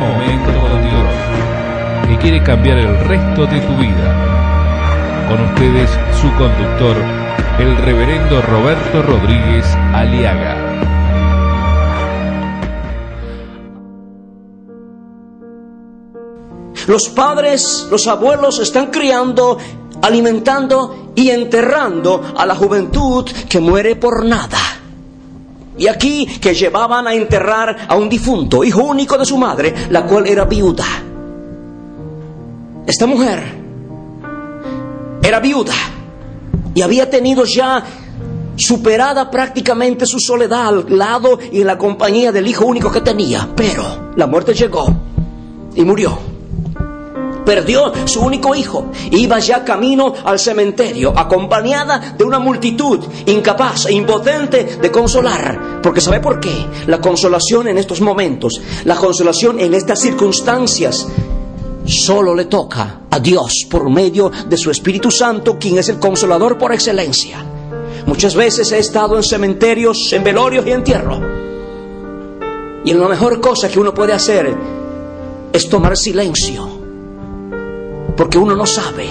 momento con Dios, que quiere cambiar el resto de tu vida. Con ustedes, su conductor, el reverendo Roberto Rodríguez Aliaga. Los padres, los abuelos están criando, alimentando y enterrando a la juventud que muere por nada. Y aquí que llevaban a enterrar a un difunto, hijo único de su madre, la cual era viuda. Esta mujer era viuda y había tenido ya superada prácticamente su soledad al lado y en la compañía del hijo único que tenía. Pero la muerte llegó y murió perdió su único hijo. Iba ya camino al cementerio, acompañada de una multitud incapaz e impotente de consolar. Porque ¿sabe por qué? La consolación en estos momentos, la consolación en estas circunstancias, solo le toca a Dios por medio de su Espíritu Santo, quien es el consolador por excelencia. Muchas veces he estado en cementerios, en velorios y entierro. Y la mejor cosa que uno puede hacer es tomar silencio porque uno no sabe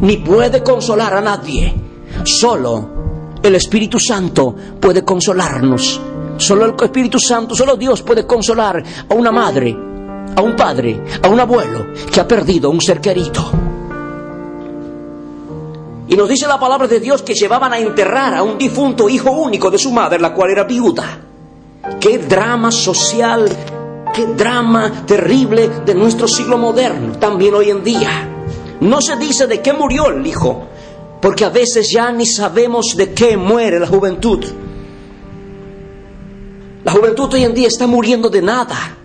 ni puede consolar a nadie. Solo el Espíritu Santo puede consolarnos. Solo el Espíritu Santo, solo Dios puede consolar a una madre, a un padre, a un abuelo que ha perdido un ser querido. Y nos dice la palabra de Dios que llevaban a enterrar a un difunto hijo único de su madre, la cual era viuda. Qué drama social, qué drama terrible de nuestro siglo moderno, también hoy en día. No se dice de qué murió el hijo, porque a veces ya ni sabemos de qué muere la juventud. La juventud hoy en día está muriendo de nada.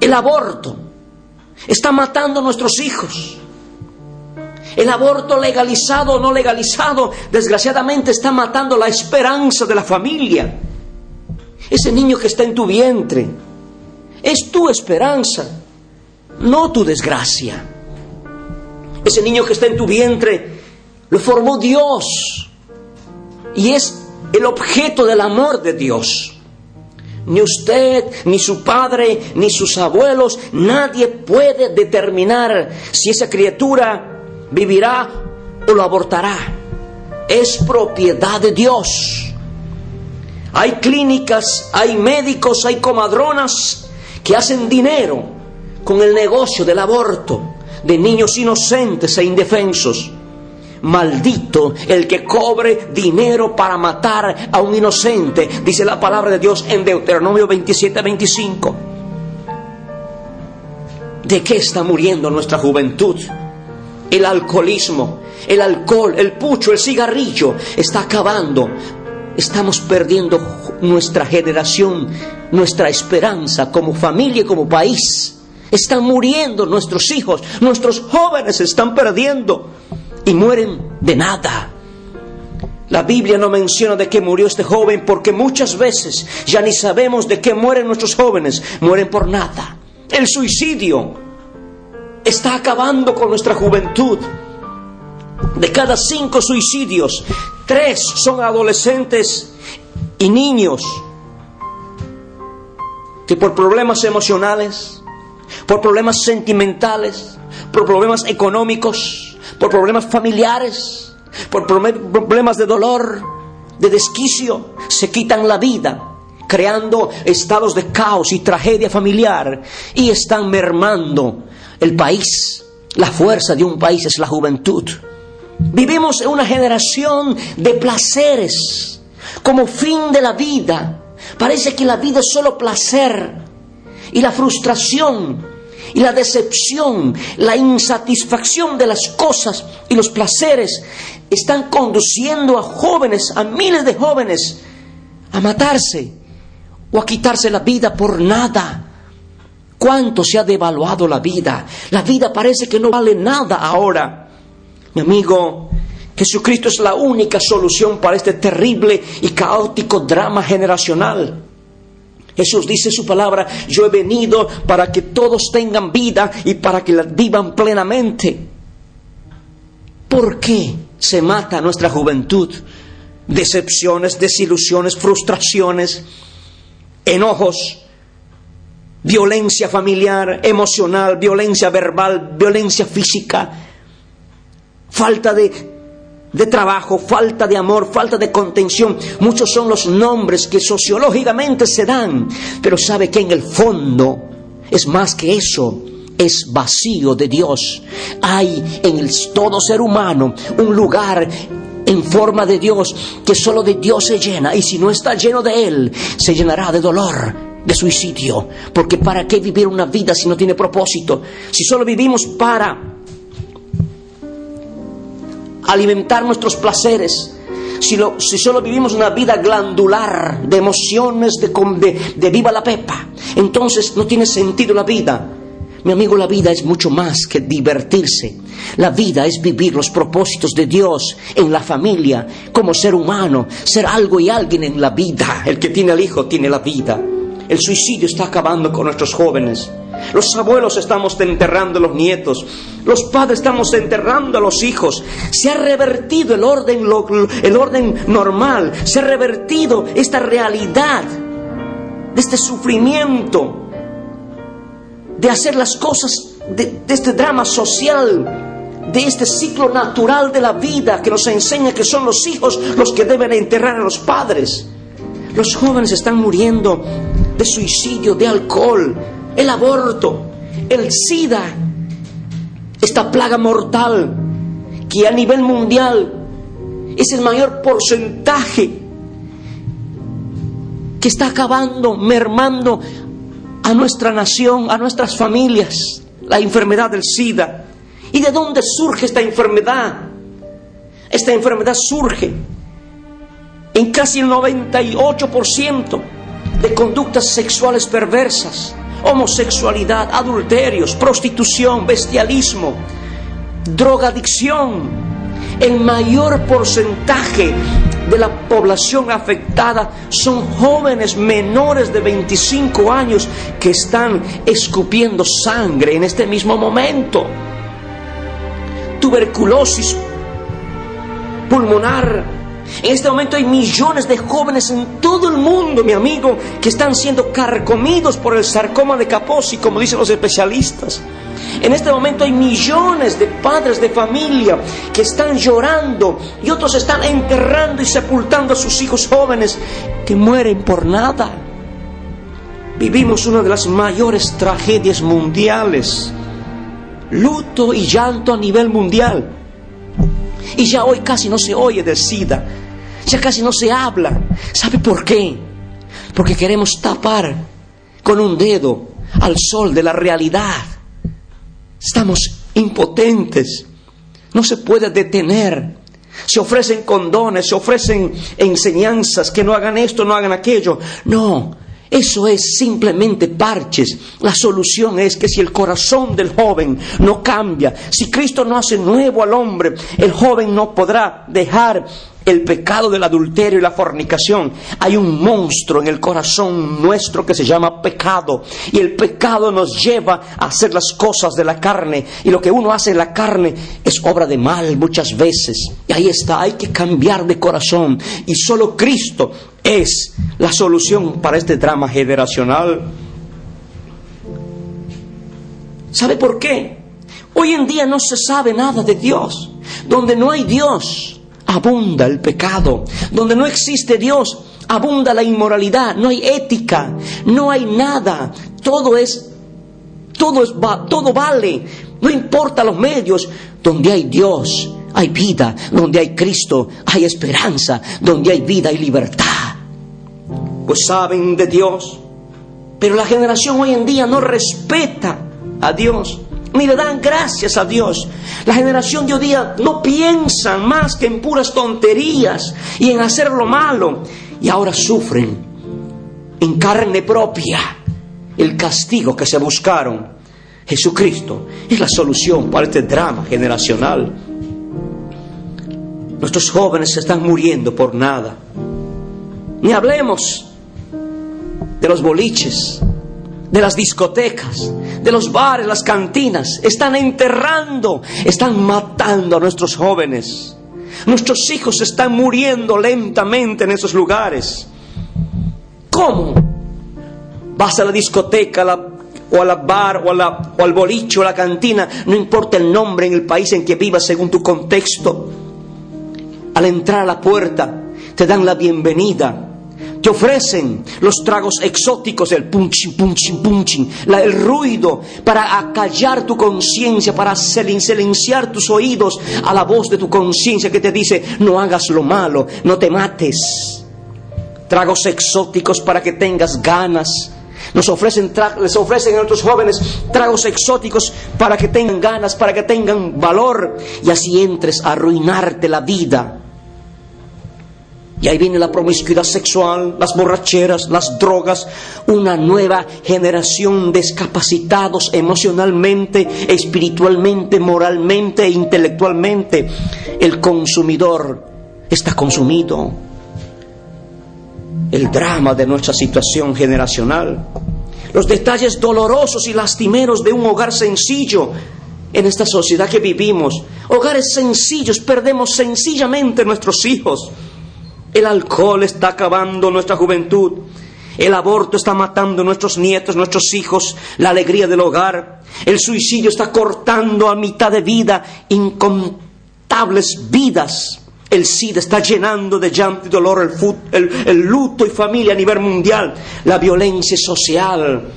El aborto está matando a nuestros hijos. El aborto legalizado o no legalizado, desgraciadamente, está matando la esperanza de la familia. Ese niño que está en tu vientre es tu esperanza no tu desgracia. Ese niño que está en tu vientre lo formó Dios y es el objeto del amor de Dios. Ni usted, ni su padre, ni sus abuelos, nadie puede determinar si esa criatura vivirá o lo abortará. Es propiedad de Dios. Hay clínicas, hay médicos, hay comadronas que hacen dinero con el negocio del aborto de niños inocentes e indefensos. Maldito el que cobre dinero para matar a un inocente, dice la palabra de Dios en Deuteronomio 27, 25. ¿De qué está muriendo nuestra juventud? El alcoholismo, el alcohol, el pucho, el cigarrillo está acabando. Estamos perdiendo nuestra generación, nuestra esperanza como familia y como país. Están muriendo nuestros hijos, nuestros jóvenes se están perdiendo y mueren de nada. La Biblia no menciona de qué murió este joven porque muchas veces ya ni sabemos de qué mueren nuestros jóvenes, mueren por nada. El suicidio está acabando con nuestra juventud. De cada cinco suicidios, tres son adolescentes y niños que por problemas emocionales, por problemas sentimentales, por problemas económicos, por problemas familiares, por problemas de dolor, de desquicio, se quitan la vida, creando estados de caos y tragedia familiar y están mermando el país. La fuerza de un país es la juventud. Vivimos en una generación de placeres como fin de la vida. Parece que la vida es solo placer y la frustración y la decepción, la insatisfacción de las cosas y los placeres están conduciendo a jóvenes, a miles de jóvenes, a matarse o a quitarse la vida por nada. ¿Cuánto se ha devaluado la vida? La vida parece que no vale nada ahora. Mi amigo, Jesucristo es la única solución para este terrible y caótico drama generacional. Jesús dice su palabra, yo he venido para que todos tengan vida y para que la vivan plenamente. ¿Por qué se mata nuestra juventud? Decepciones, desilusiones, frustraciones, enojos, violencia familiar, emocional, violencia verbal, violencia física, falta de, de trabajo, falta de amor, falta de contención. Muchos son los nombres que sociológicamente se dan, pero sabe que en el fondo es más que eso es vacío de Dios. Hay en todo ser humano un lugar en forma de Dios que solo de Dios se llena y si no está lleno de Él, se llenará de dolor, de suicidio. Porque ¿para qué vivir una vida si no tiene propósito? Si solo vivimos para alimentar nuestros placeres, si, si, solo vivimos una vida glandular de emociones, de, de, de, viva la pepa, entonces no tiene sentido la vida. Mi amigo, la vida es mucho más que divertirse. La vida es vivir los propósitos de Dios en la familia, como ser humano, ser algo y alguien en la vida. El que tiene al hijo tiene la vida. El suicidio está acabando con nuestros jóvenes. Los abuelos estamos enterrando a los nietos. Los padres estamos enterrando a los hijos. Se ha revertido el orden, el orden normal. Se ha revertido esta realidad de este sufrimiento de hacer las cosas de, este drama social, de este ciclo natural de la vida que nos enseña que son los hijos los que deben enterrar a los padres. Los jóvenes están muriendo de suicidio, de alcohol, el aborto, el SIDA, esta plaga mortal que a nivel mundial es el mayor porcentaje que está acabando, mermando a nuestra nación, a nuestras familias, la enfermedad del SIDA. ¿Y de dónde surge esta enfermedad? Esta enfermedad surge en casi el 98% de conductas sexuales perversas, homosexualidad, adulterios, prostitución, bestialismo, drogadicción. El mayor porcentaje de la población afectada son jóvenes menores de 25 años que están escupiendo sangre en este mismo momento. Tuberculosis pulmonar. En este momento hay millones de jóvenes en todo el mundo, mi amigo, que están siendo carcomidos por el sarcoma de Kaposi, como dicen los especialistas. En este momento hay millones de padres de familia que están llorando y otros están enterrando y sepultando a sus hijos jóvenes que mueren por nada. Vivimos una de las mayores tragedias mundiales. Luto y llanto a nivel mundial. Y ya hoy casi no se oye del SIDA. Ya casi no se habla. ¿Sabe por qué? Porque queremos tapar con un dedo al sol de la realidad Estamos impotentes. No se puede detener. Se ofrecen condones, se ofrecen enseñanzas que no hagan esto, no hagan aquello. No, eso es simplemente parches. La solución es que si el corazón del joven no cambia, si Cristo no hace nuevo al hombre, el joven no podrá dejar el pecado del adulterio y la fornicación. Hay un monstruo en el corazón nuestro que se llama pecado. Y el pecado nos lleva a hacer las cosas de la carne. Y lo que uno hace en la carne es obra de mal muchas veces. Y ahí está, hay que cambiar de corazón. Y solo Cristo es la solución para este drama generacional. ¿Sabe por qué? Hoy en día no se sabe nada de Dios. Donde no hay Dios, abunda el pecado. Donde no existe Dios, abunda la inmoralidad. No hay ética, no hay nada. Todo es, todo es, todo vale. No importa los medios. Donde hay Dios, hay vida. Donde hay Cristo, hay esperanza. Donde hay vida y libertad. Pues saben de Dios. Pero la generación hoy en día no respeta a Dios ni le dan gracias a Dios. La generación de hoy día no piensan más que en puras tonterías y en hacer lo malo. Y ahora sufren en carne propia el castigo que se buscaron. Jesucristo es la solución para este drama generacional. Nuestros jóvenes se están muriendo por nada. Ni hablemos de los boliches, de las discotecas, de los bares, las cantinas. Están enterrando, están matando a nuestros jóvenes. Nuestros hijos están muriendo lentamente en esos lugares. ¿Cómo? Vas a la discoteca, a la o bar o, o al boliche o a la cantina, no importa el nombre en el país en que vivas según tu contexto. Al entrar a la puerta te dan la bienvenida, te ofrecen los tragos exóticos, el punchin, punchin, punchin, el ruido para acallar tu conciencia, para silenciar tus oídos a la voz de tu conciencia que te dice, no hagas lo malo, no te mates. Tragos exóticos para que tengas ganas. Nos ofrecen les ofrecen a nuestros jóvenes tragos exóticos para que tengan ganas, para que tengan valor y así entres a arruinarte la vida y ahí viene la promiscuidad sexual, las borracheras, las drogas, una nueva generación discapacitados emocionalmente, espiritualmente, moralmente e intelectualmente. El consumidor está consumido. El drama de nuestra situación generacional. Los detalles dolorosos y lastimeros de un hogar sencillo en esta sociedad que vivimos. Hogares sencillos, perdemos sencillamente nuestros hijos el alcohol está acabando nuestra juventud. El aborto está matando nuestros nietos, nuestros hijos, la alegría del hogar. El suicidio está cortando a mitad de vida incontables vidas. El SIDA está llenando de llanto y dolor el, el luto y familia a nivel mundial. La violencia social.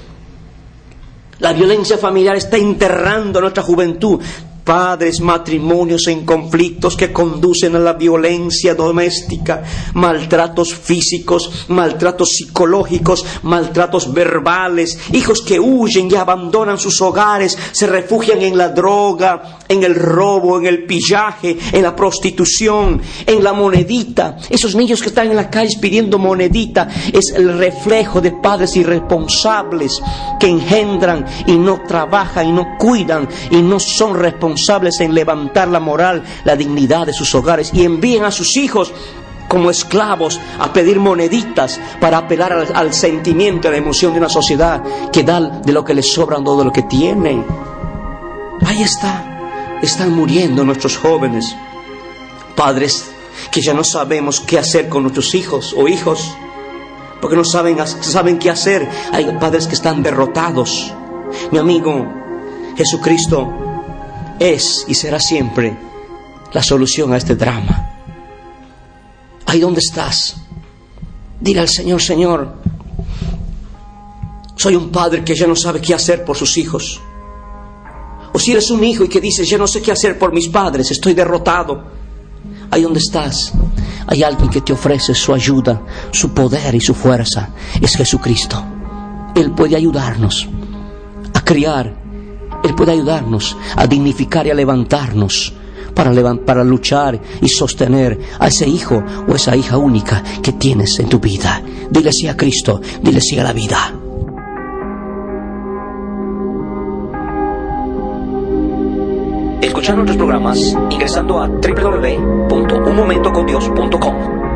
La violencia familiar está enterrando a nuestra juventud padres, matrimonios en conflictos que conducen a la violencia doméstica, maltratos físicos, maltratos psicológicos, maltratos verbales, hijos que huyen y abandonan sus hogares, se refugian en la droga, en el robo, en el pillaje, en la prostitución, en la monedita. Esos niños que están en las calles pidiendo monedita es el reflejo de padres irresponsables que engendran y no trabajan y no cuidan y no son responsables en levantar la moral, la dignidad de sus hogares y envíen a sus hijos como esclavos a pedir moneditas para apelar al, sentimiento y a la emoción de una sociedad que da de lo que les sobra todo lo que tienen. Ahí está, están muriendo nuestros jóvenes, padres que ya no sabemos qué hacer con nuestros hijos o hijos, porque no saben, saben qué hacer. Hay padres que están derrotados. Mi amigo, Jesucristo es y será siempre la solución a este drama. Ahí donde estás, dile al Señor, Señor, soy un padre que ya no sabe qué hacer por sus hijos. O si eres un hijo y que dices, ya no sé qué hacer por mis padres, estoy derrotado. Ahí donde estás, hay alguien que te ofrece su ayuda, su poder y su fuerza. Es Jesucristo. Él puede ayudarnos a criar él puede ayudarnos a dignificar y a levantarnos para, para luchar y sostener a ese hijo o esa hija única que tienes en tu vida. Dile sí a Cristo, dile sí a la vida. Escuchar nuestros programas ingresando a www.unmomentocondios.com.